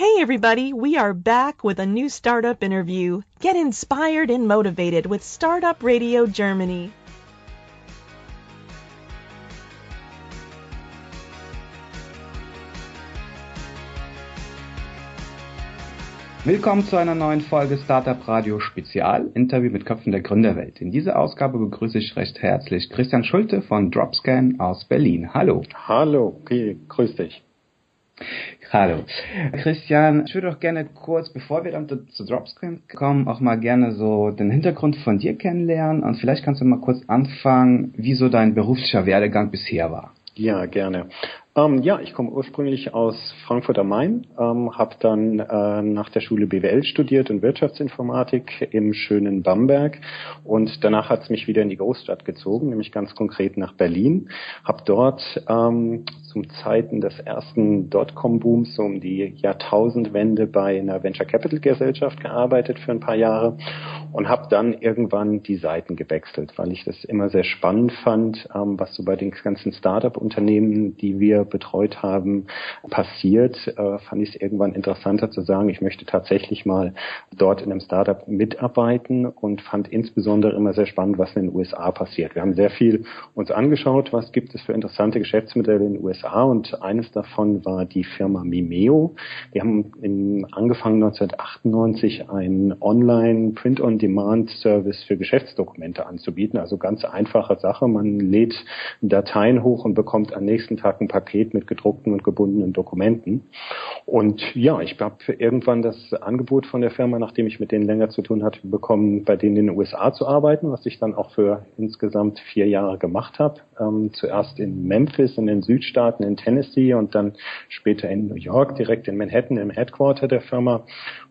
Hey everybody, we are back with a new startup interview. Get inspired and motivated with Startup Radio Germany. Willkommen zu einer neuen Folge Startup Radio Spezial, Interview mit Köpfen der Gründerwelt. In dieser Ausgabe begrüße ich recht herzlich Christian Schulte von Dropscan aus Berlin. Hallo. Hallo, okay, grüß dich. Hallo. Christian, ich würde auch gerne kurz, bevor wir dann zu Dropscan kommen, auch mal gerne so den Hintergrund von dir kennenlernen und vielleicht kannst du mal kurz anfangen, wie so dein beruflicher Werdegang bisher war. Ja, gerne. Ähm, ja, ich komme ursprünglich aus Frankfurt am Main, ähm, habe dann äh, nach der Schule BWL studiert und Wirtschaftsinformatik im schönen Bamberg und danach hat es mich wieder in die Großstadt gezogen, nämlich ganz konkret nach Berlin. Habe dort ähm, zum Zeiten des ersten Dotcom-Booms so um die Jahrtausendwende bei einer Venture Capital Gesellschaft gearbeitet für ein paar Jahre und habe dann irgendwann die Seiten gewechselt, weil ich das immer sehr spannend fand, ähm, was so bei den ganzen Startup-Unternehmen, die wir betreut haben, passiert, äh, fand ich es irgendwann interessanter zu sagen, ich möchte tatsächlich mal dort in einem Startup mitarbeiten und fand insbesondere immer sehr spannend, was in den USA passiert. Wir haben sehr viel uns angeschaut, was gibt es für interessante Geschäftsmodelle in den USA und eines davon war die Firma Mimeo. Die haben in, angefangen 1998 einen Online Print-on-Demand-Service für Geschäftsdokumente anzubieten. Also ganz einfache Sache. Man lädt Dateien hoch und bekommt am nächsten Tag ein Paket Paket mit gedruckten und gebundenen Dokumenten. Und ja, ich habe irgendwann das Angebot von der Firma, nachdem ich mit denen länger zu tun hatte, bekommen, bei denen in den USA zu arbeiten, was ich dann auch für insgesamt vier Jahre gemacht habe. Ähm, zuerst in Memphis in den Südstaaten in Tennessee und dann später in New York, direkt in Manhattan im Headquarter der Firma,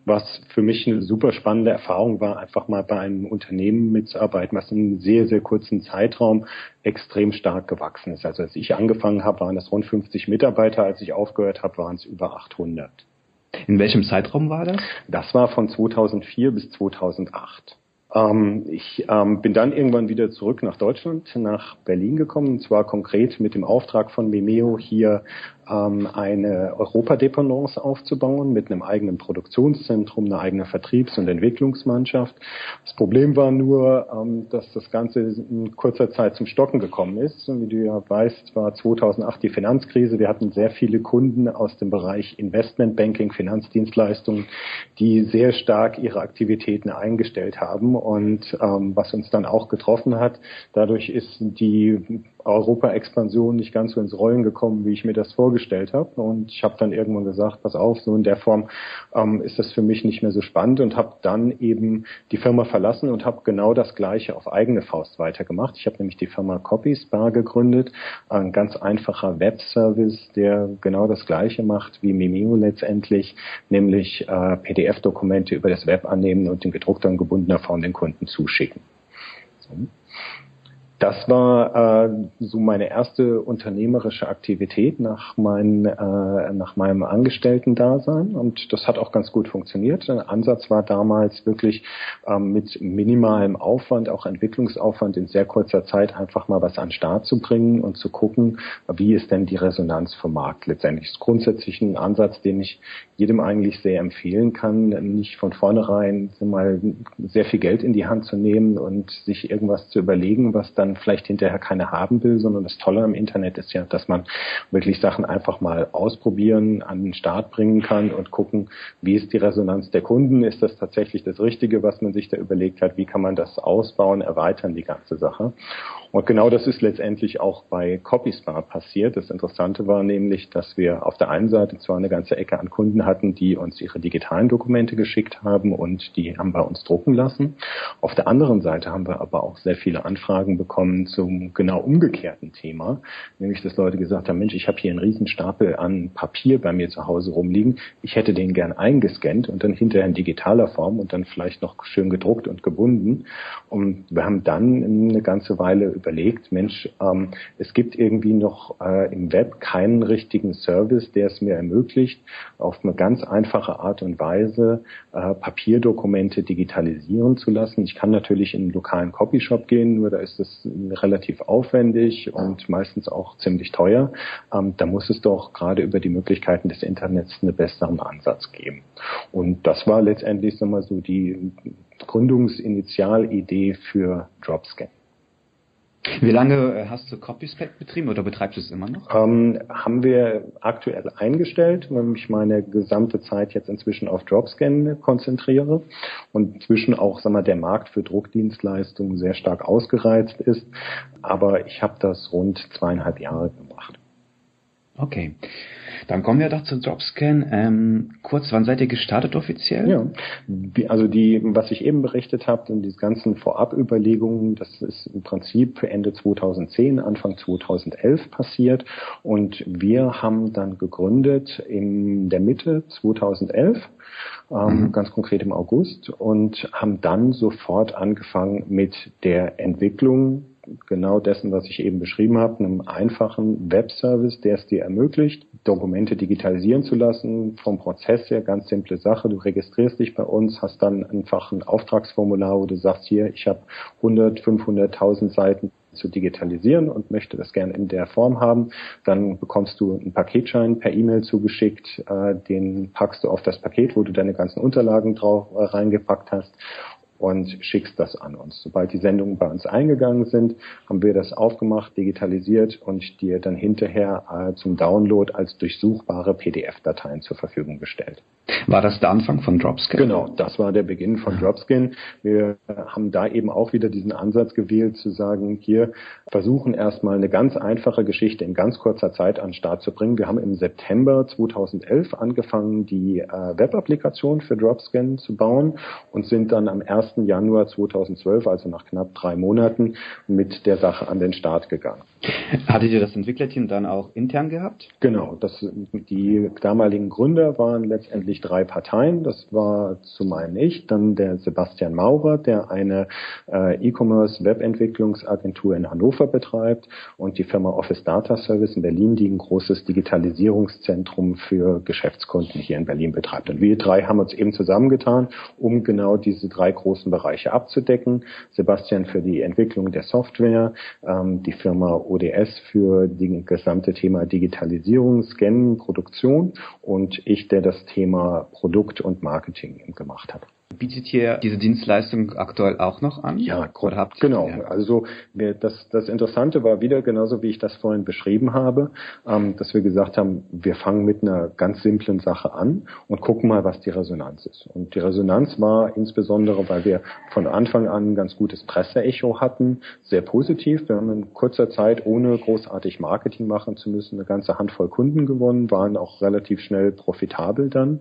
was für mich eine super spannende Erfahrung war, einfach mal bei einem Unternehmen mitzuarbeiten, was in einem sehr, sehr kurzen Zeitraum extrem stark gewachsen ist. Also als ich angefangen habe, waren das rund 50 Mitarbeiter. Als ich aufgehört habe, waren es über 800. In welchem Zeitraum war das? Das war von 2004 bis 2008. Ähm, ich ähm, bin dann irgendwann wieder zurück nach Deutschland, nach Berlin gekommen, und zwar konkret mit dem Auftrag von Memeo hier ähm, eine Europadependance aufzubauen mit einem eigenen Produktionszentrum, einer eigenen Vertriebs- und Entwicklungsmannschaft. Das Problem war nur, ähm, dass das Ganze in kurzer Zeit zum Stocken gekommen ist. Und wie du ja weißt, war 2008 die Finanzkrise. Wir hatten sehr viele Kunden aus dem Bereich Investmentbanking, Finanzdienstleistungen, die sehr stark ihre Aktivitäten eingestellt haben und ähm, was uns dann auch getroffen hat. Dadurch ist die Europa-Expansion nicht ganz so ins Rollen gekommen, wie ich mir das vorgestellt habe. Und ich habe dann irgendwann gesagt, pass auf, so in der Form ähm, ist das für mich nicht mehr so spannend und habe dann eben die Firma verlassen und habe genau das Gleiche auf eigene Faust weitergemacht. Ich habe nämlich die Firma CopySpar gegründet, ein ganz einfacher Webservice, der genau das Gleiche macht wie Mimeo letztendlich, nämlich äh, PDF-Dokumente über das Web annehmen und in gedruckter und gebundener Form den Kunden zuschicken. So. Das war äh, so meine erste unternehmerische Aktivität nach, mein, äh, nach meinem Angestellten-Dasein und das hat auch ganz gut funktioniert. Der Ansatz war damals wirklich ähm, mit minimalem Aufwand, auch Entwicklungsaufwand in sehr kurzer Zeit einfach mal was an den Start zu bringen und zu gucken, wie ist denn die Resonanz vom Markt letztendlich. Das ist grundsätzlich ein Ansatz, den ich jedem eigentlich sehr empfehlen kann, nicht von vornherein mal sehr viel Geld in die Hand zu nehmen und sich irgendwas zu überlegen, was dann dann vielleicht hinterher keine haben will, sondern das Tolle am Internet ist ja, dass man wirklich Sachen einfach mal ausprobieren, an den Start bringen kann und gucken, wie ist die Resonanz der Kunden, ist das tatsächlich das Richtige, was man sich da überlegt hat, wie kann man das ausbauen, erweitern, die ganze Sache. Und genau das ist letztendlich auch bei CopySpar passiert. Das Interessante war nämlich, dass wir auf der einen Seite zwar eine ganze Ecke an Kunden hatten, die uns ihre digitalen Dokumente geschickt haben und die haben bei uns drucken lassen. Auf der anderen Seite haben wir aber auch sehr viele Anfragen bekommen zum genau umgekehrten Thema, nämlich dass Leute gesagt haben, Mensch, ich habe hier einen riesen Stapel an Papier bei mir zu Hause rumliegen. Ich hätte den gern eingescannt und dann hinterher in digitaler Form und dann vielleicht noch schön gedruckt und gebunden. Und wir haben dann eine ganze Weile überlegt, Mensch, ähm, es gibt irgendwie noch äh, im Web keinen richtigen Service, der es mir ermöglicht, auf eine ganz einfache Art und Weise äh, Papierdokumente digitalisieren zu lassen. Ich kann natürlich in einen lokalen Copyshop gehen, nur da ist das relativ aufwendig und meistens auch ziemlich teuer. Ähm, da muss es doch gerade über die Möglichkeiten des Internets einen besseren Ansatz geben. Und das war letztendlich wir so die Gründungsinitialidee für Dropscan. Wie lange äh, hast du CopySpec betrieben oder betreibst du es immer noch? Ähm, haben wir aktuell eingestellt, weil ich meine gesamte Zeit jetzt inzwischen auf Dropscan konzentriere und inzwischen auch sag mal, der Markt für Druckdienstleistungen sehr stark ausgereizt ist. Aber ich habe das rund zweieinhalb Jahre gemacht. Okay. Dann kommen wir doch zu Dropscan. Ähm, kurz, wann seid ihr gestartet offiziell? Ja, also die, was ich eben berichtet habe, und die ganzen Vorabüberlegungen, das ist im Prinzip Ende 2010, Anfang 2011 passiert. Und wir haben dann gegründet in der Mitte 2011 ähm, mhm. ganz konkret im August, und haben dann sofort angefangen mit der Entwicklung genau dessen, was ich eben beschrieben habe, einem einfachen Webservice, der es dir ermöglicht, Dokumente digitalisieren zu lassen. Vom Prozess her ganz simple Sache. Du registrierst dich bei uns, hast dann einfach ein Auftragsformular, wo du sagst, hier, ich habe 100, 500, 1000 Seiten zu digitalisieren und möchte das gerne in der Form haben, dann bekommst du einen Paketschein per E-Mail zugeschickt, äh, den packst du auf das Paket, wo du deine ganzen Unterlagen drauf äh, reingepackt hast und schickst das an uns. Sobald die Sendungen bei uns eingegangen sind, haben wir das aufgemacht, digitalisiert und dir dann hinterher äh, zum Download als durchsuchbare PDF-Dateien zur Verfügung gestellt. War das der Anfang von Dropscan? Genau, das war der Beginn von Dropscan. Wir haben da eben auch wieder diesen Ansatz gewählt, zu sagen, hier versuchen erstmal eine ganz einfache Geschichte in ganz kurzer Zeit an den Start zu bringen. Wir haben im September 2011 angefangen, die äh, Web-Applikation für Dropscan zu bauen und sind dann am 1. Januar 2012, also nach knapp drei Monaten, mit der Sache an den Start gegangen. Hattet ihr das Entwicklerteam dann auch intern gehabt? Genau, das, die damaligen Gründer waren letztendlich drei Parteien. Das war zum einen ich, dann der Sebastian Maurer, der eine äh, E-Commerce Webentwicklungsagentur in Hannover betreibt und die Firma Office Data Service in Berlin, die ein großes Digitalisierungszentrum für Geschäftskunden hier in Berlin betreibt. Und wir drei haben uns eben zusammengetan, um genau diese drei großen Bereiche abzudecken. Sebastian für die Entwicklung der Software, ähm, die Firma ODS für die gesamte Thema Digitalisierung, Scannen, Produktion und ich, der das Thema Produkt und Marketing gemacht hat. Bietet ihr diese Dienstleistung aktuell auch noch an? Ja, genau. Ja. Also das, das Interessante war wieder genauso, wie ich das vorhin beschrieben habe, ähm, dass wir gesagt haben, wir fangen mit einer ganz simplen Sache an und gucken mal, was die Resonanz ist. Und die Resonanz war insbesondere, weil wir von Anfang an ein ganz gutes Presseecho hatten, sehr positiv. Wir haben in kurzer Zeit, ohne großartig Marketing machen zu müssen, eine ganze Handvoll Kunden gewonnen, waren auch relativ schnell profitabel dann.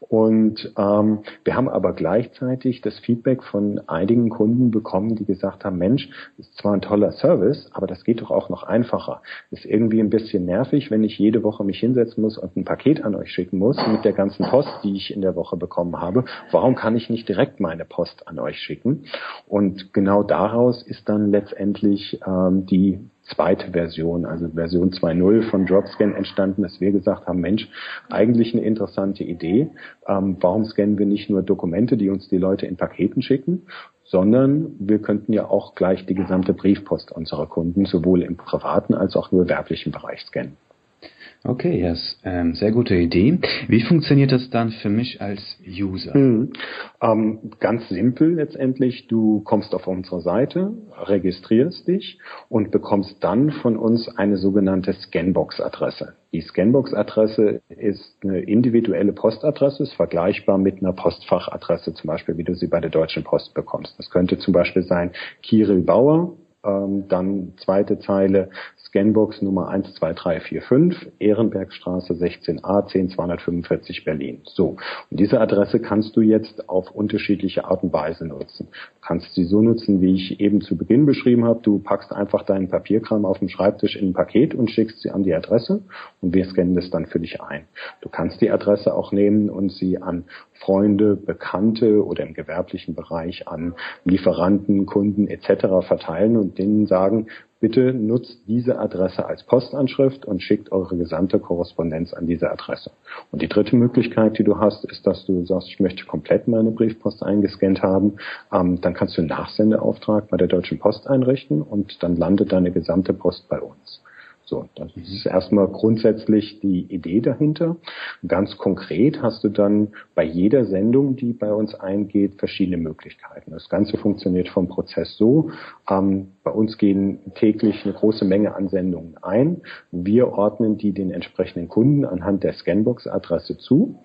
Und ähm, wir haben aber gleichzeitig das Feedback von einigen Kunden bekommen, die gesagt haben, Mensch, ist zwar ein toller Service, aber das geht doch auch noch einfacher. Ist irgendwie ein bisschen nervig, wenn ich jede Woche mich hinsetzen muss und ein Paket an euch schicken muss mit der ganzen Post, die ich in der Woche bekommen habe. Warum kann ich nicht direkt meine Post an euch schicken? Und genau daraus ist dann letztendlich ähm, die zweite Version, also Version 2.0 von Dropscan entstanden, dass wir gesagt haben, Mensch, eigentlich eine interessante Idee. Ähm, warum scannen wir nicht nur Dokumente, die uns die Leute in Paketen schicken, sondern wir könnten ja auch gleich die gesamte Briefpost unserer Kunden sowohl im privaten als auch nur werblichen Bereich scannen. Okay, yes. Ähm, sehr gute Idee. Wie funktioniert das dann für mich als User? Hm. Ähm, ganz simpel letztendlich. Du kommst auf unsere Seite, registrierst dich und bekommst dann von uns eine sogenannte Scanbox-Adresse. Die Scanbox-Adresse ist eine individuelle Postadresse, ist vergleichbar mit einer Postfachadresse, zum Beispiel, wie du sie bei der Deutschen Post bekommst. Das könnte zum Beispiel sein Kirill Bauer, ähm, dann zweite Zeile Scanbox Nummer 12345, Ehrenbergstraße 16a 10245 Berlin. So. Und diese Adresse kannst du jetzt auf unterschiedliche Art und Weise nutzen. Du kannst sie so nutzen, wie ich eben zu Beginn beschrieben habe. Du packst einfach deinen Papierkram auf dem Schreibtisch in ein Paket und schickst sie an die Adresse und wir scannen das dann für dich ein. Du kannst die Adresse auch nehmen und sie an Freunde, Bekannte oder im gewerblichen Bereich an Lieferanten, Kunden etc. verteilen und denen sagen, bitte nutzt diese Adresse als Postanschrift und schickt eure gesamte Korrespondenz an diese Adresse. Und die dritte Möglichkeit, die du hast, ist, dass du sagst, ich möchte komplett meine Briefpost eingescannt haben. Ähm, dann kannst du einen Nachsendeauftrag bei der Deutschen Post einrichten und dann landet deine gesamte Post bei uns. So, das ist erstmal grundsätzlich die Idee dahinter. Ganz konkret hast du dann bei jeder Sendung, die bei uns eingeht, verschiedene Möglichkeiten. Das Ganze funktioniert vom Prozess so. Ähm, bei uns gehen täglich eine große Menge an Sendungen ein. Wir ordnen die den entsprechenden Kunden anhand der Scanbox-Adresse zu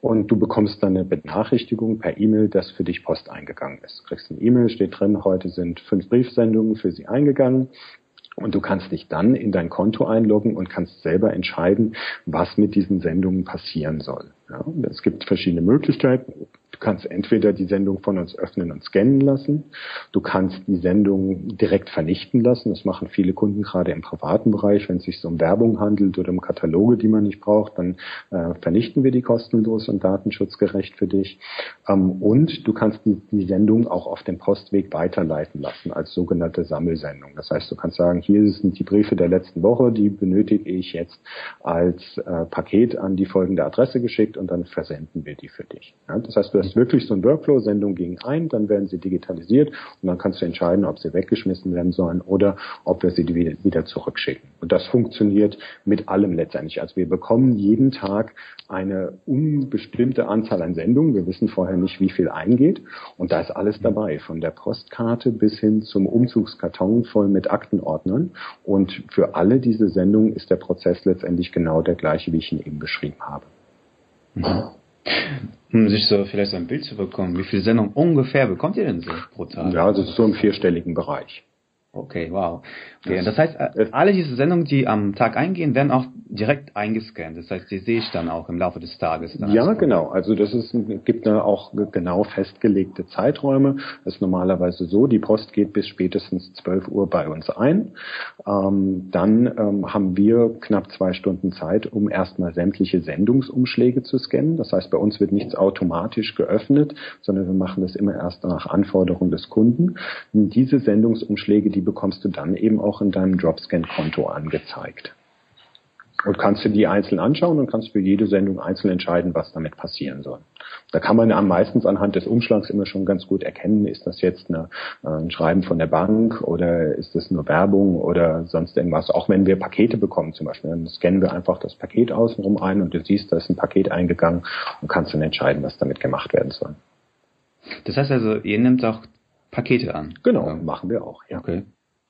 und du bekommst dann eine Benachrichtigung per E-Mail, dass für dich Post eingegangen ist. Du kriegst eine E-Mail, steht drin, heute sind fünf Briefsendungen für sie eingegangen. Und du kannst dich dann in dein Konto einloggen und kannst selber entscheiden, was mit diesen Sendungen passieren soll. Ja, es gibt verschiedene Möglichkeiten. Du kannst entweder die Sendung von uns öffnen und scannen lassen. Du kannst die Sendung direkt vernichten lassen. Das machen viele Kunden gerade im privaten Bereich. Wenn es sich so um Werbung handelt oder um Kataloge, die man nicht braucht, dann äh, vernichten wir die kostenlos und datenschutzgerecht für dich. Ähm, und du kannst die, die Sendung auch auf dem Postweg weiterleiten lassen als sogenannte Sammelsendung. Das heißt, du kannst sagen, hier sind die Briefe der letzten Woche, die benötige ich jetzt als äh, Paket an die folgende Adresse geschickt und dann versenden wir die für dich. Ja, das heißt, du hast wirklich so ein Workflow, Sendung ging ein, dann werden sie digitalisiert und dann kannst du entscheiden, ob sie weggeschmissen werden sollen oder ob wir sie wieder, wieder zurückschicken. Und das funktioniert mit allem letztendlich. Also wir bekommen jeden Tag eine unbestimmte Anzahl an Sendungen. Wir wissen vorher nicht, wie viel eingeht. Und da ist alles dabei, von der Postkarte bis hin zum Umzugskarton voll mit Aktenordnern. Und für alle diese Sendungen ist der Prozess letztendlich genau der gleiche, wie ich ihn eben beschrieben habe. Mhm. Um sich so vielleicht so ein Bild zu bekommen, wie viele Sendungen ungefähr bekommt ihr denn so pro Tag? Ja, ist so im vierstelligen Bereich. Okay, wow. Okay, das, das heißt, äh, alle diese Sendungen, die am Tag eingehen, werden auch direkt eingescannt. Das heißt, die sehe ich dann auch im Laufe des Tages. ja, genau. Also das ist, gibt da auch genau festgelegte Zeiträume. Das ist normalerweise so, die Post geht bis spätestens 12 Uhr bei uns ein. Ähm, dann ähm, haben wir knapp zwei Stunden Zeit, um erstmal sämtliche Sendungsumschläge zu scannen. Das heißt, bei uns wird nichts automatisch geöffnet, sondern wir machen das immer erst nach Anforderung des Kunden. Und diese Sendungsumschläge, die bekommst du dann eben auch in deinem Dropscan-Konto angezeigt. Und kannst du die einzeln anschauen und kannst für jede Sendung einzeln entscheiden, was damit passieren soll. Da kann man am meistens anhand des Umschlags immer schon ganz gut erkennen, ist das jetzt eine, äh, ein Schreiben von der Bank oder ist das nur Werbung oder sonst irgendwas. Auch wenn wir Pakete bekommen zum Beispiel, dann scannen wir einfach das Paket außenrum ein und du siehst, da ist ein Paket eingegangen und kannst dann entscheiden, was damit gemacht werden soll. Das heißt also, ihr nehmt auch Pakete an? Genau, machen wir auch, ja. Okay.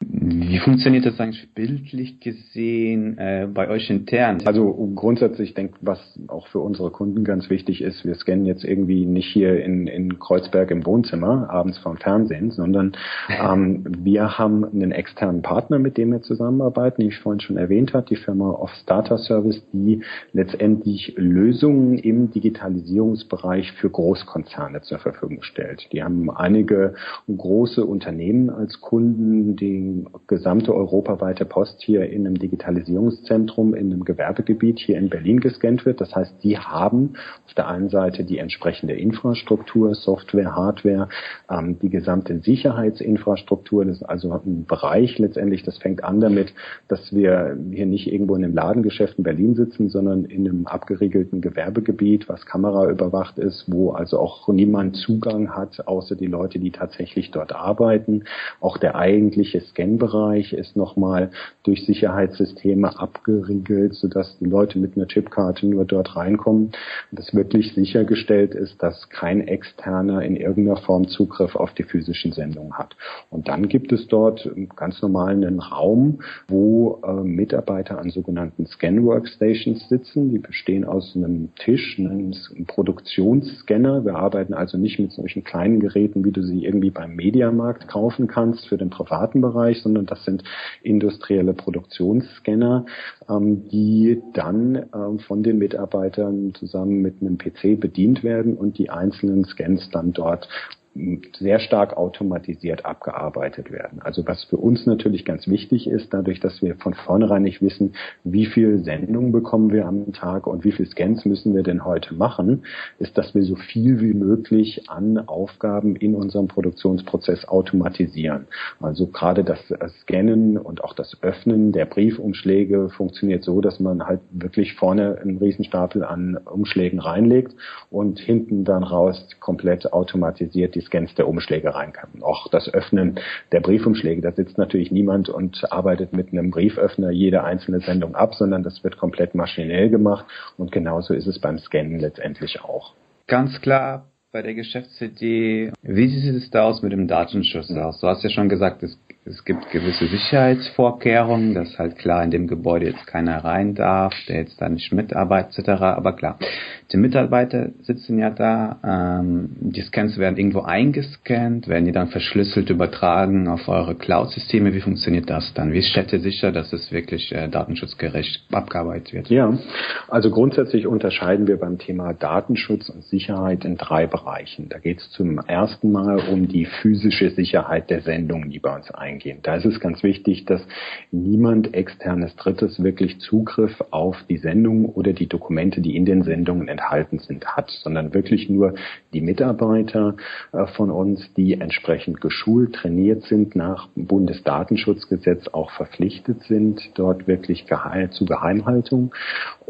Wie funktioniert das eigentlich bildlich gesehen äh, bei euch intern? Also grundsätzlich, ich denke, was auch für unsere Kunden ganz wichtig ist, wir scannen jetzt irgendwie nicht hier in, in Kreuzberg im Wohnzimmer abends vom Fernsehen, sondern ähm, wir haben einen externen Partner, mit dem wir zusammenarbeiten, die ich vorhin schon erwähnt habe, die Firma Off Data Service, die letztendlich Lösungen im Digitalisierungsbereich für Großkonzerne zur Verfügung stellt. Die haben einige große Unternehmen als Kunden, die gesamte europaweite Post hier in einem Digitalisierungszentrum, in einem Gewerbegebiet hier in Berlin gescannt wird. Das heißt, die haben auf der einen Seite die entsprechende Infrastruktur, Software, Hardware, ähm, die gesamte Sicherheitsinfrastruktur. Das ist also ein Bereich letztendlich, das fängt an damit, dass wir hier nicht irgendwo in einem Ladengeschäft in Berlin sitzen, sondern in einem abgeriegelten Gewerbegebiet, was Kamera überwacht ist, wo also auch niemand Zugang hat, außer die Leute, die tatsächlich dort arbeiten. Auch der eigentliche Scan Scan-Bereich ist nochmal durch Sicherheitssysteme abgeriegelt, sodass die Leute mit einer Chipkarte nur dort reinkommen. Und dass wirklich sichergestellt ist, dass kein Externer in irgendeiner Form Zugriff auf die physischen Sendungen hat. Und dann gibt es dort ganz normal einen Raum, wo äh, Mitarbeiter an sogenannten Scan-Workstations sitzen. Die bestehen aus einem Tisch, einem Produktionsscanner. Wir arbeiten also nicht mit solchen kleinen Geräten, wie du sie irgendwie beim Mediamarkt kaufen kannst für den privaten Bereich, Bereich, sondern das sind industrielle Produktionsscanner, ähm, die dann ähm, von den Mitarbeitern zusammen mit einem PC bedient werden und die einzelnen Scans dann dort sehr stark automatisiert abgearbeitet werden. Also was für uns natürlich ganz wichtig ist, dadurch, dass wir von vornherein nicht wissen, wie viel Sendungen bekommen wir am Tag und wie viel Scans müssen wir denn heute machen, ist, dass wir so viel wie möglich an Aufgaben in unserem Produktionsprozess automatisieren. Also gerade das Scannen und auch das Öffnen der Briefumschläge funktioniert so, dass man halt wirklich vorne einen Riesenstapel an Umschlägen reinlegt und hinten dann raus komplett automatisiert die Scans der Umschläge rein kann. Auch das Öffnen der Briefumschläge, da sitzt natürlich niemand und arbeitet mit einem Brieföffner jede einzelne Sendung ab, sondern das wird komplett maschinell gemacht und genauso ist es beim Scannen letztendlich auch. Ganz klar bei der Geschäftsidee. Wie sieht es da aus mit dem Datenschutz aus? Du hast ja schon gesagt, es es gibt gewisse Sicherheitsvorkehrungen, dass halt klar in dem Gebäude jetzt keiner rein darf, der jetzt da nicht mitarbeitet etc. Aber klar, die Mitarbeiter sitzen ja da, ähm, die Scans werden irgendwo eingescannt, werden die dann verschlüsselt übertragen auf eure Cloud-Systeme. Wie funktioniert das dann? Wie stellt ihr sicher, dass es wirklich äh, datenschutzgerecht abgearbeitet wird? Ja, also grundsätzlich unterscheiden wir beim Thema Datenschutz und Sicherheit in drei Bereichen. Da geht es zum ersten Mal um die physische Sicherheit der Sendungen, die bei uns eingehen. Da ist es ganz wichtig, dass niemand externes Drittes wirklich Zugriff auf die Sendung oder die Dokumente, die in den Sendungen enthalten sind, hat, sondern wirklich nur die Mitarbeiter äh, von uns, die entsprechend geschult, trainiert sind, nach Bundesdatenschutzgesetz auch verpflichtet sind, dort wirklich zu Geheimhaltung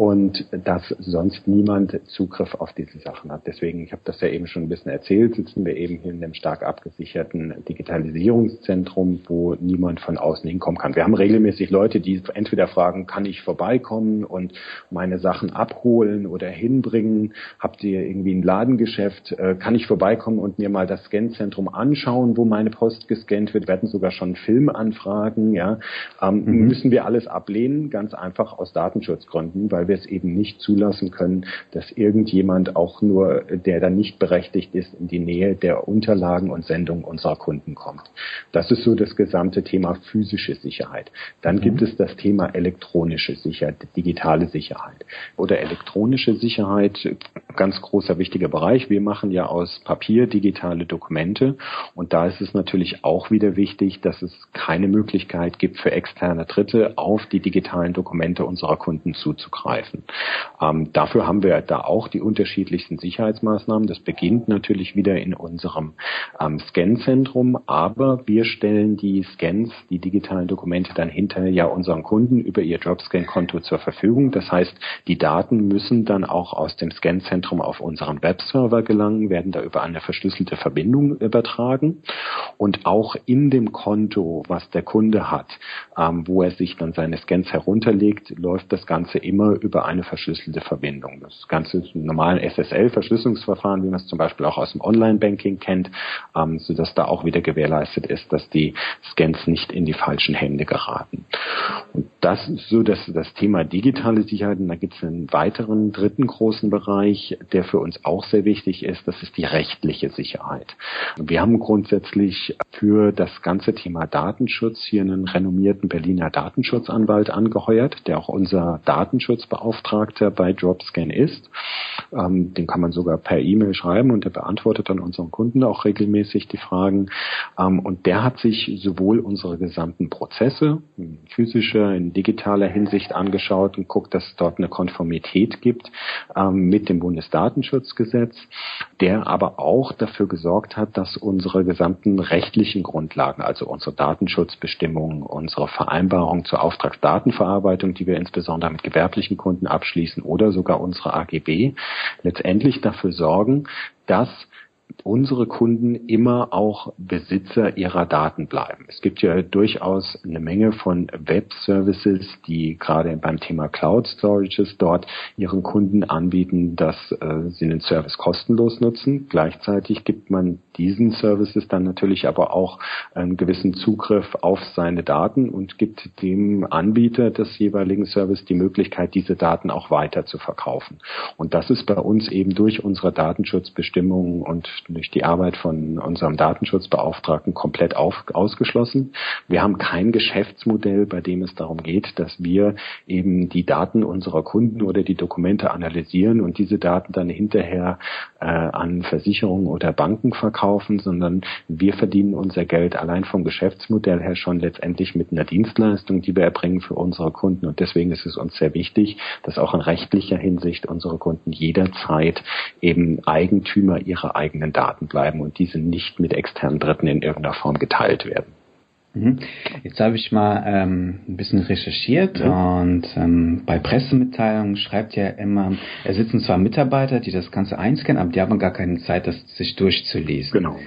und dass sonst niemand Zugriff auf diese Sachen hat. Deswegen, ich habe das ja eben schon ein bisschen erzählt, sitzen wir eben hier in dem stark abgesicherten Digitalisierungszentrum, wo niemand von außen hinkommen kann. Wir haben regelmäßig Leute, die entweder fragen, kann ich vorbeikommen und meine Sachen abholen oder hinbringen? Habt ihr irgendwie ein Ladengeschäft? Äh, kann ich vorbeikommen und mir mal das Scanzentrum anschauen, wo meine Post gescannt wird? Wir hatten sogar schon Filmanfragen, ja. Ähm, mhm. Müssen wir alles ablehnen, ganz einfach aus Datenschutzgründen, weil wir es eben nicht zulassen können, dass irgendjemand auch nur, der dann nicht berechtigt ist, in die Nähe der Unterlagen und Sendungen unserer Kunden kommt. Das ist so das das gesamte Thema physische Sicherheit. Dann mhm. gibt es das Thema elektronische Sicherheit, digitale Sicherheit. Oder elektronische Sicherheit, ganz großer wichtiger Bereich. Wir machen ja aus Papier digitale Dokumente und da ist es natürlich auch wieder wichtig, dass es keine Möglichkeit gibt für externe Dritte auf die digitalen Dokumente unserer Kunden zuzugreifen. Ähm, dafür haben wir da auch die unterschiedlichsten Sicherheitsmaßnahmen. Das beginnt natürlich wieder in unserem ähm, Scanzentrum, aber wir stellen die Scans, die digitalen Dokumente dann hinterher ja unseren Kunden über ihr Dropscan-Konto zur Verfügung. Das heißt, die Daten müssen dann auch aus dem Scanzentrum auf unseren Webserver gelangen, werden da über eine verschlüsselte Verbindung übertragen. Und auch in dem Konto, was der Kunde hat, ähm, wo er sich dann seine Scans herunterlegt, läuft das Ganze immer über eine verschlüsselte Verbindung. Das Ganze ist ein normalen SSL-Verschlüsselungsverfahren, wie man es zum Beispiel auch aus dem Online-Banking kennt, ähm, sodass da auch wieder gewährleistet ist, dass die Scans nicht in die falschen Hände geraten. Und das ist so das, das Thema digitale Sicherheit. Und da gibt es einen weiteren dritten großen Bereich, der für uns auch sehr wichtig ist. Das ist die rechtliche Sicherheit. Wir haben grundsätzlich für das ganze Thema Datenschutz hier einen renommierten Berliner Datenschutzanwalt angeheuert, der auch unser Datenschutzbeauftragter bei Dropscan ist. Ähm, den kann man sogar per E-Mail schreiben und der beantwortet dann unseren Kunden auch regelmäßig die Fragen. Ähm, und der hat sich sowohl unsere gesamten Prozesse in physischer, in digitaler Hinsicht angeschaut und guckt, dass es dort eine Konformität gibt ähm, mit dem Bundesdatenschutzgesetz, der aber auch dafür gesorgt hat, dass unsere gesamten rechtlichen Grundlagen, also unsere Datenschutzbestimmungen, unsere Vereinbarung zur Auftragsdatenverarbeitung, die wir insbesondere mit gewerblichen Kunden abschließen oder sogar unsere AGB, letztendlich dafür sorgen, dass unsere Kunden immer auch Besitzer ihrer Daten bleiben. Es gibt ja durchaus eine Menge von Web-Services, die gerade beim Thema Cloud Storages dort ihren Kunden anbieten, dass äh, sie den Service kostenlos nutzen. Gleichzeitig gibt man diesen Services dann natürlich aber auch einen gewissen Zugriff auf seine Daten und gibt dem Anbieter des jeweiligen Service die Möglichkeit, diese Daten auch weiter zu verkaufen. Und das ist bei uns eben durch unsere Datenschutzbestimmungen und durch die Arbeit von unserem Datenschutzbeauftragten komplett auf, ausgeschlossen. Wir haben kein Geschäftsmodell, bei dem es darum geht, dass wir eben die Daten unserer Kunden oder die Dokumente analysieren und diese Daten dann hinterher äh, an Versicherungen oder Banken verkaufen, sondern wir verdienen unser Geld allein vom Geschäftsmodell her schon letztendlich mit einer Dienstleistung, die wir erbringen für unsere Kunden. Und deswegen ist es uns sehr wichtig, dass auch in rechtlicher Hinsicht unsere Kunden jederzeit eben Eigentümer ihrer eigenen Daten bleiben und diese nicht mit externen Dritten in irgendeiner Form geteilt werden. Mhm. Jetzt habe ich mal ähm, ein bisschen recherchiert mhm. und ähm, bei Pressemitteilungen schreibt ja immer, es sitzen zwar Mitarbeiter, die das Ganze einscannen, aber die haben gar keine Zeit, das sich durchzulesen. Genau.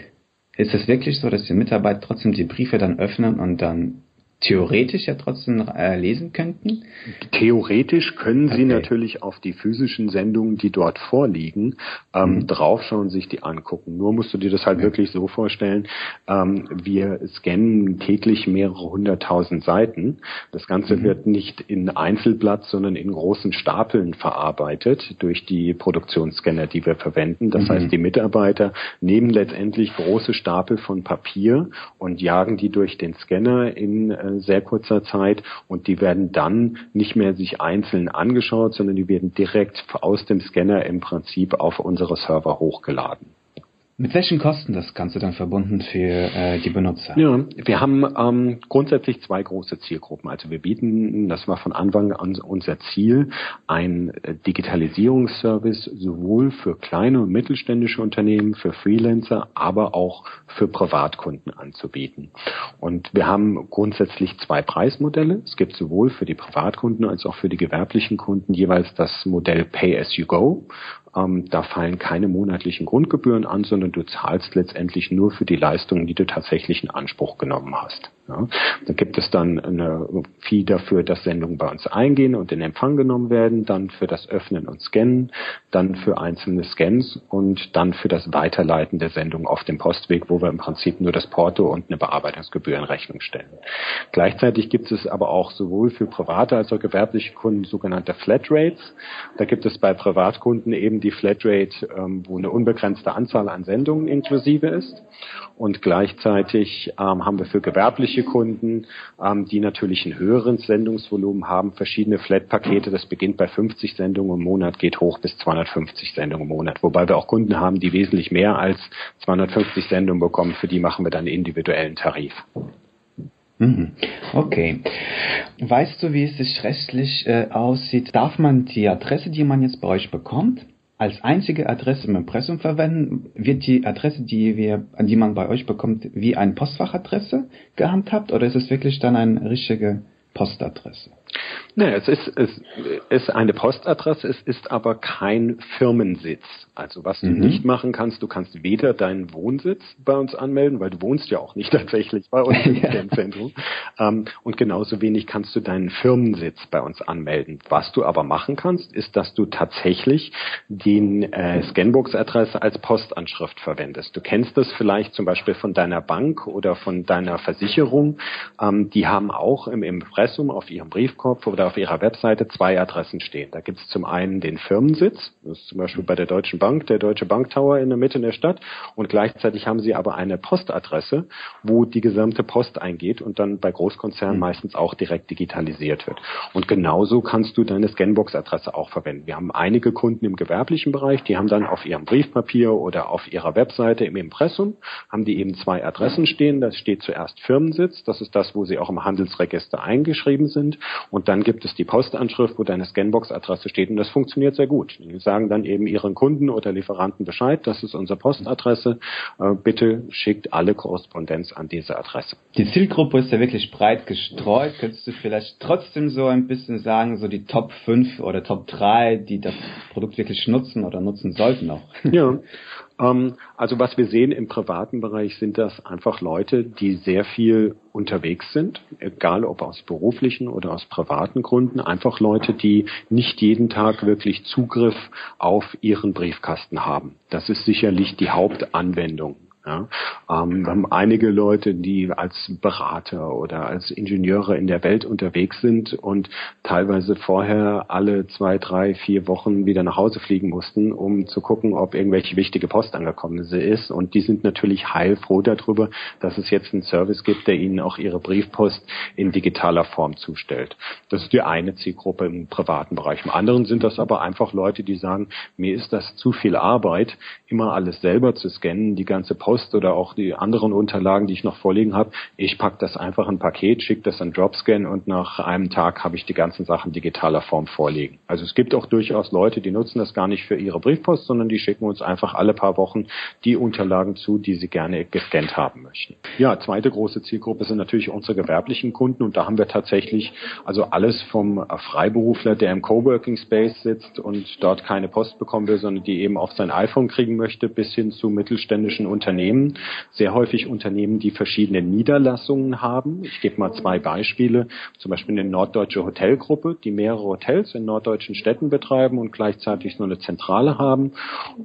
Ist es wirklich so, dass die Mitarbeiter trotzdem die Briefe dann öffnen und dann theoretisch ja trotzdem äh, lesen könnten? Theoretisch können okay. Sie natürlich auf die physischen Sendungen, die dort vorliegen, ähm, mhm. draufschauen, sich die angucken. Nur musst du dir das halt okay. wirklich so vorstellen, ähm, wir scannen täglich mehrere hunderttausend Seiten. Das Ganze mhm. wird nicht in Einzelblatt, sondern in großen Stapeln verarbeitet durch die Produktionsscanner, die wir verwenden. Das mhm. heißt, die Mitarbeiter nehmen letztendlich große Stapel von Papier und jagen die durch den Scanner in äh, sehr kurzer Zeit und die werden dann nicht mehr sich einzeln angeschaut, sondern die werden direkt aus dem Scanner im Prinzip auf unsere Server hochgeladen. Mit welchen Kosten das Ganze dann verbunden für äh, die Benutzer? Ja, wir haben ähm, grundsätzlich zwei große Zielgruppen. Also wir bieten, das war von Anfang an unser Ziel, ein äh, Digitalisierungsservice sowohl für kleine und mittelständische Unternehmen, für Freelancer, aber auch für Privatkunden anzubieten. Und wir haben grundsätzlich zwei Preismodelle. Es gibt sowohl für die Privatkunden als auch für die gewerblichen Kunden jeweils das Modell Pay as you go ähm, da fallen keine monatlichen Grundgebühren an, sondern du zahlst letztendlich nur für die Leistungen, die du tatsächlich in Anspruch genommen hast. Ja. Da gibt es dann eine Fee dafür, dass Sendungen bei uns eingehen und in Empfang genommen werden, dann für das Öffnen und Scannen, dann für einzelne Scans und dann für das Weiterleiten der Sendung auf dem Postweg, wo wir im Prinzip nur das Porto und eine Bearbeitungsgebühr in Rechnung stellen. Gleichzeitig gibt es aber auch sowohl für private als auch gewerbliche Kunden sogenannte Flatrates. Da gibt es bei Privatkunden eben die Flatrate, ähm, wo eine unbegrenzte Anzahl an Sendungen inklusive ist. Und gleichzeitig ähm, haben wir für gewerbliche Kunden, ähm, die natürlich ein höheres Sendungsvolumen haben, verschiedene Flat-Pakete. Das beginnt bei 50 Sendungen im Monat, geht hoch bis 250 Sendungen im Monat. Wobei wir auch Kunden haben, die wesentlich mehr als 250 Sendungen bekommen. Für die machen wir dann einen individuellen Tarif. Mhm. Okay. Weißt du, wie es sich rechtlich äh, aussieht? Darf man die Adresse, die man jetzt bei euch bekommt, als einzige Adresse im Impressum verwenden, wird die Adresse, die wir, die man bei euch bekommt, wie eine Postfachadresse gehandhabt oder ist es wirklich dann eine richtige Postadresse? Nee, es ist, es ist eine Postadresse, es ist aber kein Firmensitz. Also was du mhm. nicht machen kannst, du kannst weder deinen Wohnsitz bei uns anmelden, weil du wohnst ja auch nicht tatsächlich bei uns im ja. Zentrum. Ähm, und genauso wenig kannst du deinen Firmensitz bei uns anmelden. Was du aber machen kannst, ist, dass du tatsächlich den äh, Scanbox-Adresse als Postanschrift verwendest. Du kennst das vielleicht zum Beispiel von deiner Bank oder von deiner Versicherung. Ähm, die haben auch im Impressum auf ihrem Briefkopf oder auf ihrer Webseite zwei Adressen stehen. Da gibt es zum einen den Firmensitz, das ist zum Beispiel bei der Deutschen Bank, der Deutsche Bank Tower in der Mitte der Stadt und gleichzeitig haben sie aber eine Postadresse, wo die gesamte Post eingeht und dann bei Großkonzernen mhm. meistens auch direkt digitalisiert wird. Und genauso kannst du deine Scanbox-Adresse auch verwenden. Wir haben einige Kunden im gewerblichen Bereich, die haben dann auf ihrem Briefpapier oder auf ihrer Webseite im Impressum, haben die eben zwei Adressen stehen. Da steht zuerst Firmensitz, das ist das, wo sie auch im Handelsregister eingeschrieben sind. Und dann gibt es die Postanschrift, wo deine Scanbox-Adresse steht und das funktioniert sehr gut. Die sagen dann eben ihren Kunden oder Lieferanten Bescheid, das ist unsere Postadresse, äh, bitte schickt alle Korrespondenz an diese Adresse. Die Zielgruppe ist ja wirklich breit gestreut. Könntest du vielleicht trotzdem so ein bisschen sagen, so die Top 5 oder Top 3, die das Produkt wirklich nutzen oder nutzen sollten auch? Ja, also was wir sehen im privaten Bereich sind das einfach Leute, die sehr viel unterwegs sind, egal ob aus beruflichen oder aus privaten Gründen, einfach Leute, die nicht jeden Tag wirklich Zugriff auf ihren Briefkasten haben. Das ist sicherlich die Hauptanwendung Ja? Ähm, wir haben einige Leute, die als Berater oder als Ingenieure in der Welt unterwegs sind und teilweise vorher alle zwei, drei, vier Wochen wieder nach Hause fliegen mussten, um zu gucken, ob irgendwelche wichtige Post angekommen ist. Und die sind natürlich heilfroh darüber, dass es jetzt einen Service gibt, der ihnen auch ihre Briefpost in digitaler Form zustellt. Das ist die eine Zielgruppe im privaten Bereich. Im anderen sind das aber einfach Leute, die sagen, mir ist das zu viel Arbeit, immer alles selber zu scannen, die ganze Post Post oder auch die anderen Unterlagen, die ich noch vorliegen habe. Ich packe das einfach in ein Paket, schicke das an Dropscan und nach einem Tag habe ich die ganzen Sachen digitaler Form vorliegen. Also es gibt auch durchaus Leute, die nutzen das gar nicht für ihre Briefpost, sondern die schicken uns einfach alle paar Wochen die Unterlagen zu, die sie gerne gescannt haben möchten. Ja, zweite große Zielgruppe sind natürlich unsere gewerblichen Kunden und da haben wir tatsächlich also alles vom Freiberufler, der im Coworking Space sitzt und dort keine Post bekommen will, sondern die eben auf sein iPhone kriegen möchte, bis hin zu mittelständischen Unternehmen Unternehmen, sehr häufig Unternehmen, die verschiedene Niederlassungen haben. Ich gebe mal zwei Beispiele. Zum Beispiel eine norddeutsche Hotelgruppe, die mehrere Hotels in norddeutschen Städten betreiben und gleichzeitig nur eine Zentrale haben.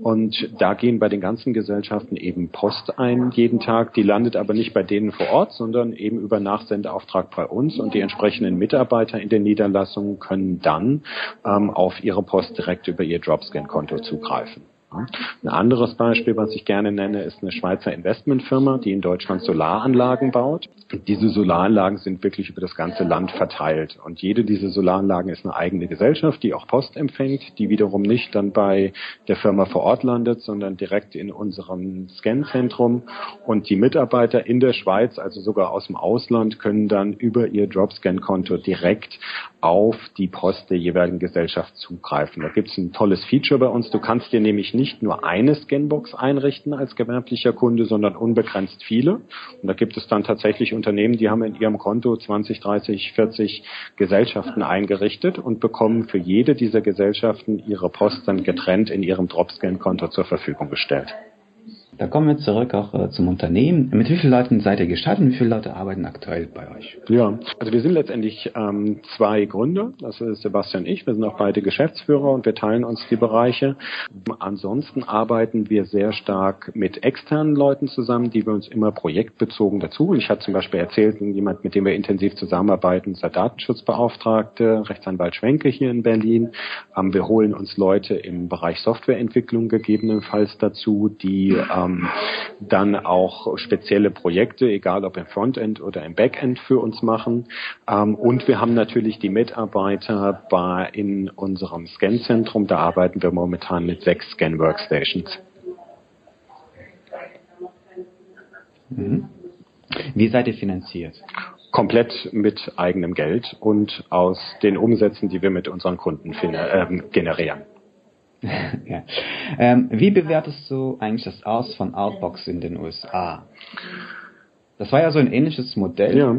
Und da gehen bei den ganzen Gesellschaften eben Post ein jeden Tag. Die landet aber nicht bei denen vor Ort, sondern eben über Nachsendeauftrag bei uns. Und die entsprechenden Mitarbeiter in den Niederlassungen können dann ähm, auf ihre Post direkt über ihr Dropscan-Konto zugreifen. Ein anderes Beispiel, was ich gerne nenne, ist eine Schweizer Investmentfirma, die in Deutschland Solaranlagen baut. diese Solaranlagen sind wirklich über das ganze Land verteilt. Und jede dieser Solaranlagen ist eine eigene Gesellschaft, die auch Post empfängt, die wiederum nicht dann bei der Firma vor Ort landet, sondern direkt in unserem Scanzentrum. Und die Mitarbeiter in der Schweiz, also sogar aus dem Ausland, können dann über ihr Dropscan-Konto direkt auf die Post der jeweiligen Gesellschaft zugreifen. Da gibt es ein tolles Feature bei uns. Du kannst dir nämlich nicht nur eine Scanbox einrichten als gewerblicher Kunde, sondern unbegrenzt viele. Und da gibt es dann tatsächlich Unternehmen, die haben in ihrem Konto 20, 30, 40 Gesellschaften eingerichtet und bekommen für jede dieser Gesellschaften ihre Post dann getrennt in ihrem Dropscan-Konto zur Verfügung gestellt. Da kommen wir zurück auch äh, zum Unternehmen. Mit wie vielen Leuten seid ihr gestartet und wie viele Leute arbeiten aktuell bei euch? Ja, also wir sind letztendlich ähm, zwei Gründer. Das ist Sebastian und ich. Wir sind auch beide Geschäftsführer und wir teilen uns die Bereiche. Ansonsten arbeiten wir sehr stark mit externen Leuten zusammen, die wir uns immer projektbezogen dazu. Ich hatte zum Beispiel erzählt, jemand, mit dem wir intensiv zusammenarbeiten, ist der Datenschutzbeauftragte, Rechtsanwalt Schwenke hier in Berlin. Ähm, wir holen uns Leute im Bereich Softwareentwicklung gegebenenfalls dazu, die ähm, ähm, dann auch spezielle Projekte, egal ob im Frontend oder im Backend für uns machen. Ähm, und wir haben natürlich die Mitarbeiter bei, in unserem Scan-Zentrum. Da arbeiten wir momentan mit sechs Scan-Workstations. Mhm. Wie seid ihr finanziert? Komplett mit eigenem Geld und aus den Umsätzen, die wir mit unseren Kunden äh, generieren. ja. ähm, wie bewertest du eigentlich das Aus von Outbox in den USA? Das war ja so ein ähnliches Modell. Ja.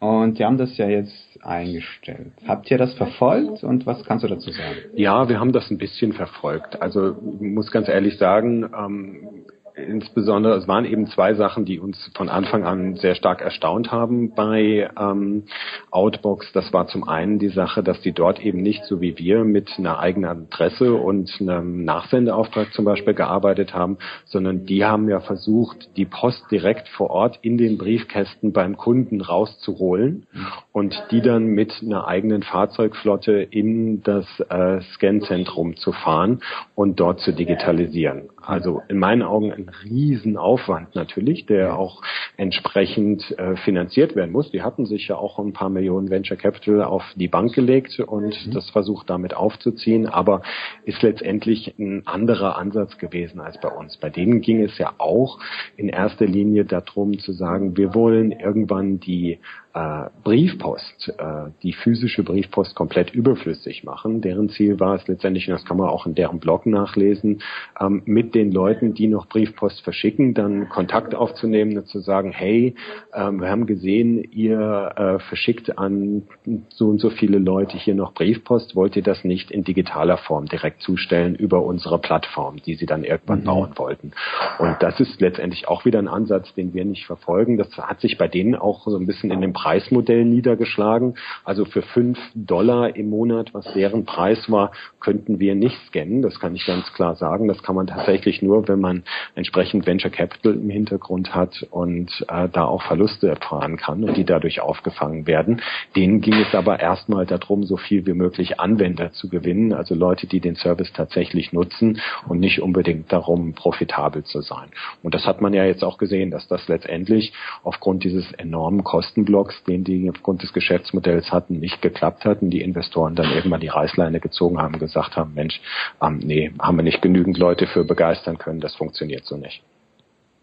Und die haben das ja jetzt eingestellt. Habt ihr das verfolgt und was kannst du dazu sagen? Ja, wir haben das ein bisschen verfolgt. Also muss ganz ehrlich sagen, ähm, insbesondere, es waren eben zwei Sachen, die uns von Anfang an sehr stark erstaunt haben bei ähm, Outbox. Das war zum einen die Sache, dass die dort eben nicht so wie wir mit einer eigenen Adresse und einem Nachsendeauftrag zum Beispiel gearbeitet haben, sondern die haben ja versucht, die Post direkt vor Ort in den Briefkästen beim Kunden rauszuholen und die dann mit einer eigenen Fahrzeugflotte in das äh, Scanzentrum zu fahren und dort zu digitalisieren. Also in meinen Augen ein Riesenaufwand natürlich, der auch entsprechend äh, finanziert werden muss. Die hatten sich ja auch ein paar Millionen Venture Capital auf die Bank gelegt und mhm. das versucht damit aufzuziehen, aber ist letztendlich ein anderer Ansatz gewesen als bei uns. Bei denen ging es ja auch in erster Linie darum zu sagen, wir wollen irgendwann die äh, Briefpost, äh, die physische Briefpost komplett überflüssig machen. Deren Ziel war es letztendlich, und das kann man auch in deren Blog nachlesen, ähm, mit den Leuten, die noch Briefpost verschicken, dann Kontakt aufzunehmen und zu sagen, hey, ähm, wir haben gesehen, ihr äh, verschickt an so und so viele Leute hier noch Briefpost, wollt ihr das nicht in digitaler Form direkt zustellen über unsere Plattform, die sie dann irgendwann mhm. bauen wollten. Und das ist letztendlich auch wieder ein Ansatz, den wir nicht verfolgen. Das hat sich bei denen auch so ein bisschen in dem Preismodell niedergeschlagen. Also für fünf Dollar im Monat, was deren Preis war, könnten wir nicht scannen. Das kann ich ganz klar sagen. Das kann man tatsächlich nur, wenn man entsprechend Venture Capital im Hintergrund hat und äh, da auch Verluste erfahren kann und die dadurch aufgefangen werden. Denen ging es aber erstmal darum, so viel wie möglich Anwender zu gewinnen, also Leute, die den Service tatsächlich nutzen und nicht unbedingt darum, profitabel zu sein. Und das hat man ja jetzt auch gesehen, dass das letztendlich aufgrund dieses enormen Kostenblocks, den die aufgrund des Geschäftsmodells hatten, nicht geklappt hatten. Die Investoren dann irgendwann die Reißleine gezogen haben, gesagt haben, Mensch, ähm, nee, haben wir nicht genügend Leute für begeistern können, das funktioniert so nicht.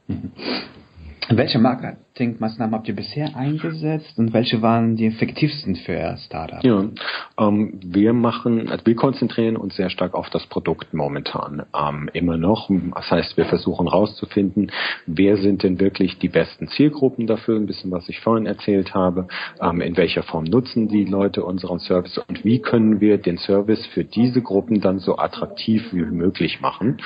Mhm. Welche Marketingmaßnahmen habt ihr bisher eingesetzt und welche waren die effektivsten für Startups? Ja, ähm, wir machen, also wir konzentrieren uns sehr stark auf das Produkt momentan ähm, immer noch. Das heißt, wir versuchen herauszufinden, wer sind denn wirklich die besten Zielgruppen dafür, ein bisschen was ich vorhin erzählt habe, ähm, in welcher Form nutzen die Leute unseren Service und wie können wir den Service für diese Gruppen dann so attraktiv wie möglich machen.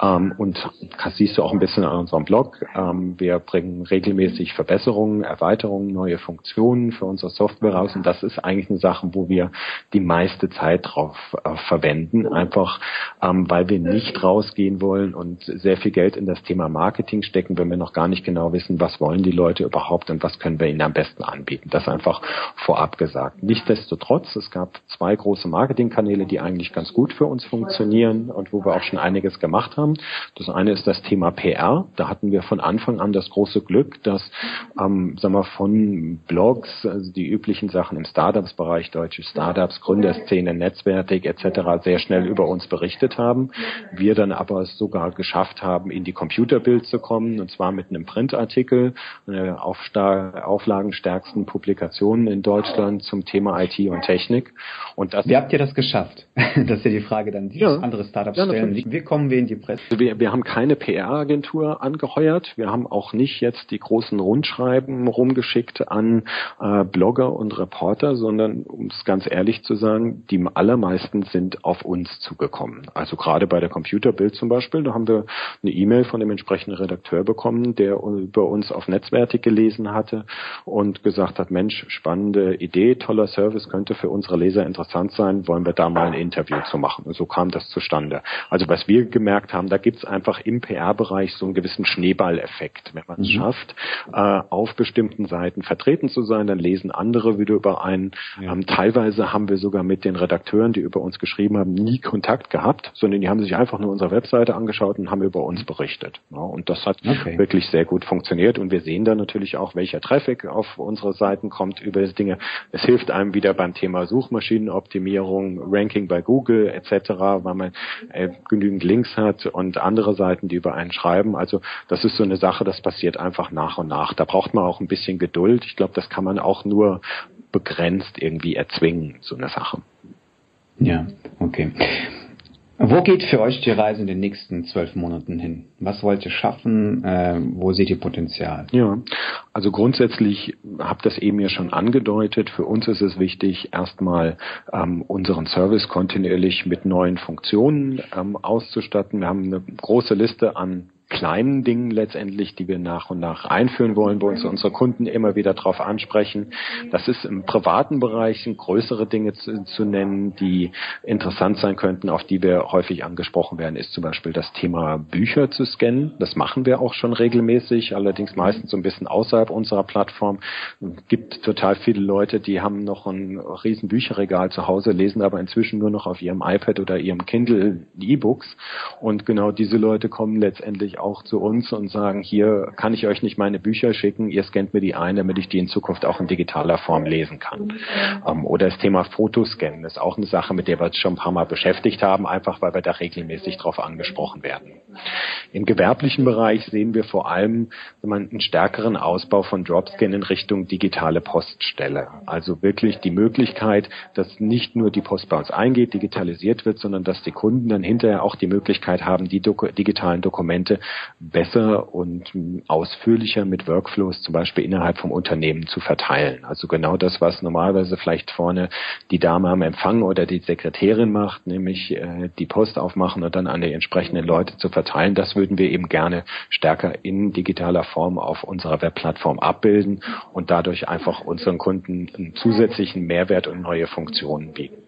Ähm, und das siehst du auch ein bisschen an unserem Blog. Ähm, wir bringen regelmäßig Verbesserungen, Erweiterungen, neue Funktionen für unsere Software raus. Und das ist eigentlich eine Sache, wo wir die meiste Zeit drauf äh, verwenden, einfach ähm, weil wir nicht rausgehen wollen und sehr viel Geld in das Thema Marketing stecken, wenn wir noch gar nicht genau wissen, was wollen die Leute überhaupt und was können wir ihnen am besten anbieten. Das einfach vorab gesagt. Nichtsdestotrotz, es gab zwei große Marketingkanäle, die eigentlich ganz gut für uns funktionieren und wo wir auch schon einiges gemacht haben. Das eine ist das Thema PR. Da hatten wir von Anfang an das große große Glück, dass ähm, sagen wir, von Blogs, also die üblichen Sachen im Startups-Bereich, deutsche Startups, Gründerszene, Netzwerk etc. sehr schnell über uns berichtet haben. Wir dann aber es sogar geschafft haben, in die Computerbild zu kommen, und zwar mit einem Printartikel, einer auflagenstärksten Publikation in Deutschland zum Thema IT und Technik. Und das Wie habt ihr das geschafft? das ist ja die Frage dann, die ja. andere Startups ja, stellen. Wie, wie kommen wir in die Presse? Also wir, wir haben keine PR-Agentur angeheuert. Wir haben auch nicht jetzt die großen Rundschreiben rumgeschickt an äh, Blogger und Reporter, sondern um es ganz ehrlich zu sagen, die allermeisten sind auf uns zugekommen. Also gerade bei der Computerbild zum Beispiel, da haben wir eine E-Mail von dem entsprechenden Redakteur bekommen, der über uns auf Netzwerke gelesen hatte und gesagt hat, Mensch, spannende Idee, toller Service, könnte für unsere Leser interessant sein, wollen wir da mal ein Interview zu machen. Und so kam das zustande. Also was wir gemerkt haben, da gibt es einfach im PR-Bereich so einen gewissen Schneeballeffekt. Wenn man es mhm. schafft, äh, auf bestimmten Seiten vertreten zu sein, dann lesen andere wieder über einen. Ja. Ähm, teilweise haben wir sogar mit den Redakteuren, die über uns geschrieben haben, nie Kontakt gehabt, sondern die haben sich einfach nur unsere Webseite angeschaut und haben über uns berichtet. Ja, und das hat okay. wirklich sehr gut funktioniert. Und wir sehen dann natürlich auch, welcher Traffic auf unsere Seiten kommt über diese Dinge. Es hilft einem wieder beim Thema Suchmaschinenoptimierung, Ranking bei Google etc., weil man äh, genügend Links hat und andere Seiten, die über einen schreiben. Also das ist so eine Sache, das passiert einfach nach und nach. Da braucht man auch ein bisschen Geduld. Ich glaube, das kann man auch nur begrenzt irgendwie erzwingen, so eine Sache. Ja, okay. Wo geht für euch die Reise in den nächsten zwölf Monaten hin? Was wollt ihr schaffen? Äh, wo seht ihr Potenzial? Ja, also grundsätzlich habt das eben ja schon angedeutet. Für uns ist es wichtig, erstmal ähm, unseren Service kontinuierlich mit neuen Funktionen ähm, auszustatten. Wir haben eine große Liste an kleinen Dingen letztendlich, die wir nach und nach einführen wollen, wo uns unsere Kunden immer wieder darauf ansprechen. Das ist im privaten Bereich größere Dinge zu, zu, nennen, die interessant sein könnten, auf die wir häufig angesprochen werden, ist zum Beispiel das Thema Bücher zu scannen. Das machen wir auch schon regelmäßig, allerdings meistens so ein bisschen außerhalb unserer Plattform. Es gibt total viele Leute, die haben noch ein riesen Bücherregal zu Hause, lesen aber inzwischen nur noch auf ihrem iPad oder ihrem Kindle E-Books. Und genau diese Leute kommen letztendlich auch zu uns und sagen, hier kann ich euch nicht meine Bücher schicken, ihr scannt mir die ein, damit ich die in Zukunft auch in digitaler Form lesen kann. Ähm, oder das Thema Fotoscannen ist auch eine Sache, mit der wir uns schon ein paar Mal beschäftigt haben, einfach weil wir da regelmäßig drauf angesprochen werden. Im gewerblichen Bereich sehen wir vor allem einen stärkeren Ausbau von Dropscan in Richtung digitale Poststelle. Also wirklich die Möglichkeit, dass nicht nur die Post bei uns eingeht, digitalisiert wird, sondern dass die Kunden dann hinterher auch die Möglichkeit haben, die Doku digitalen Dokumente besser und ausführlicher mit Workflows zum Beispiel innerhalb vom Unternehmen zu verteilen. Also genau das, was normalerweise vielleicht vorne die Dame am Empfang oder die Sekretärin macht, nämlich äh, die Post aufmachen und dann an die entsprechenden Leute zu verteilen, das würden wir eben gerne stärker in digitaler Form auf unserer Webplattform abbilden und dadurch einfach unseren Kunden einen zusätzlichen Mehrwert und neue Funktionen bieten.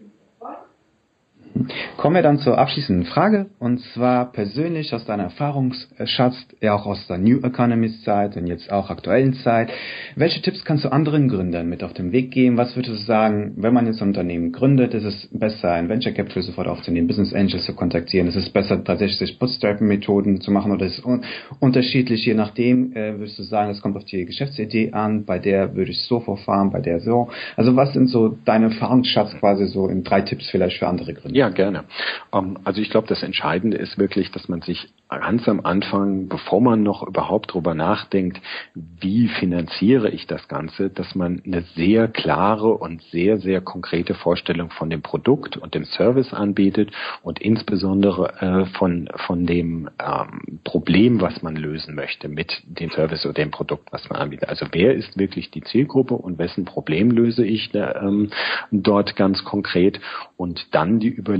Kommen wir dann zur abschließenden Frage und zwar persönlich aus deiner Erfahrungsschatz, ja auch aus der New Economist Zeit und jetzt auch aktuellen Zeit. Welche Tipps kannst du anderen Gründern mit auf den Weg geben? Was würdest du sagen, wenn man jetzt ein Unternehmen gründet, ist es besser, ein Venture Capital sofort aufzunehmen, Business Angels zu kontaktieren? Ist es besser, tatsächlich Bootstrapping-Methoden zu machen oder ist es un unterschiedlich? Je nachdem, äh, würdest du sagen, es kommt auf die Geschäftsidee an, bei der würde ich so verfahren, bei der so. Also was sind so deine Erfahrungsschatz quasi so in drei Tipps vielleicht für andere Gründer? Ja, gerne. Ähm, also ich glaube, das Entscheidende ist wirklich, dass man sich ganz am Anfang, bevor man noch überhaupt drüber nachdenkt, wie finanziere ich das Ganze, dass man eine sehr klare und sehr, sehr konkrete Vorstellung von dem Produkt und dem Service anbietet und insbesondere äh, von, von dem ähm, Problem, was man lösen möchte mit dem Service oder dem Produkt, was man anbietet. Also wer ist wirklich die Zielgruppe und wessen Problem löse ich ähm, dort ganz konkret und dann die Überlegung,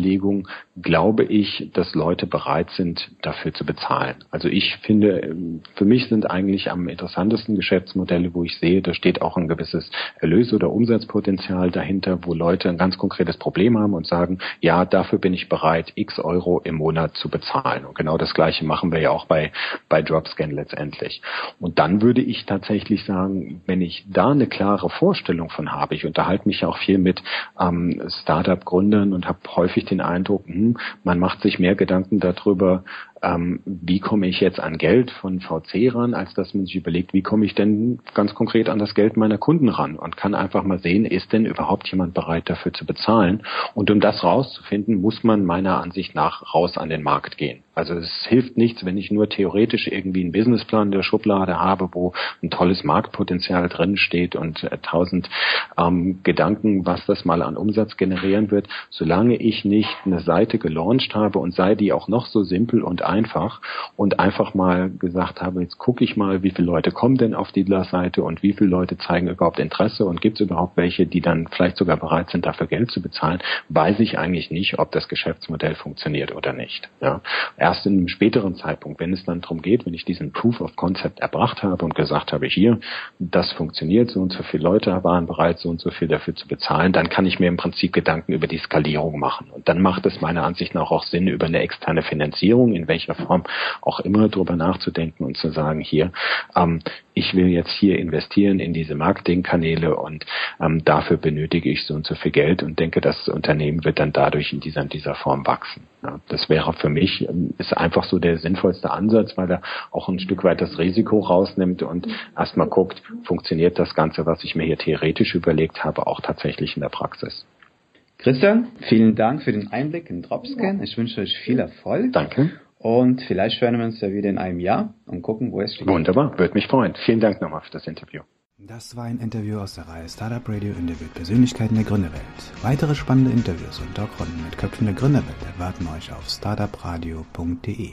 glaube ich, dass Leute bereit sind, dafür zu bezahlen. Also ich finde, für mich sind eigentlich am interessantesten Geschäftsmodelle, wo ich sehe, da steht auch ein gewisses Erlös- oder Umsatzpotenzial dahinter, wo Leute ein ganz konkretes Problem haben und sagen, ja, dafür bin ich bereit, x Euro im Monat zu bezahlen. Und genau das Gleiche machen wir ja auch bei, bei Dropscan letztendlich. Und dann würde ich tatsächlich sagen, wenn ich da eine klare Vorstellung von habe, ich unterhalte mich ja auch viel mit ähm, Startup-Gründern und habe häufig den Eindruck, hm, man macht sich mehr Gedanken darüber, ähm, wie komme ich jetzt an Geld von VC ran, als dass man sich überlegt, wie komme ich denn ganz konkret an das Geld meiner Kunden ran und kann einfach mal sehen, ist denn überhaupt jemand bereit dafür zu bezahlen? Und um das rauszufinden, muss man meiner Ansicht nach raus an den Markt gehen. Also es hilft nichts, wenn ich nur theoretisch irgendwie einen Businessplan in der Schublade habe, wo ein tolles Marktpotenzial drin steht und äh, tausend ähm, Gedanken, was das mal an Umsatz generieren wird. Solange ich nicht eine Seite gelauncht habe und sei die auch noch so simpel und einfach und einfach mal gesagt habe, jetzt gucke ich mal, wie viele Leute kommen denn auf die Seite und wie viele Leute zeigen überhaupt Interesse und gibt es überhaupt welche, die dann vielleicht sogar bereit sind, dafür Geld zu bezahlen, weiß ich eigentlich nicht, ob das Geschäftsmodell funktioniert oder nicht. Ja. Erst in einem späteren Zeitpunkt, wenn es dann darum geht, wenn ich diesen Proof of Concept erbracht habe und gesagt habe, hier, das funktioniert, so und so viele Leute waren bereit, so und so viel dafür zu bezahlen, dann kann ich mir im Prinzip Gedanken über die Skalierung machen. Und dann macht es meiner Ansicht nach auch Sinn, über eine externe Finanzierung, in welcher welcher Form auch immer drüber nachzudenken und zu sagen, hier, ähm, ich will jetzt hier investieren in diese Marketingkanäle und ähm, dafür benötige ich so und so viel Geld und denke, das Unternehmen wird dann dadurch in dieser, in dieser Form wachsen. Ja, das wäre für mich, ähm, ist einfach so der sinnvollste Ansatz, weil er auch ein Stück weit das Risiko rausnimmt und erstmal guckt, funktioniert das Ganze, was ich mir hier theoretisch überlegt habe, auch tatsächlich in der Praxis. Christian, vielen Dank für den Einblick in Dropscan. Ich wünsche euch viel Erfolg. Danke. Und vielleicht hören wir uns ja wieder in einem Jahr und gucken, wo es steht. Wunderbar, würde mich freuen. Vielen Dank nochmal für das Interview. Das war ein Interview aus der Reihe Startup Radio Interviewt Persönlichkeiten der Gründerwelt. Weitere spannende Interviews und Talkrunden mit Köpfen der Gründerwelt erwarten euch auf startupradio.de.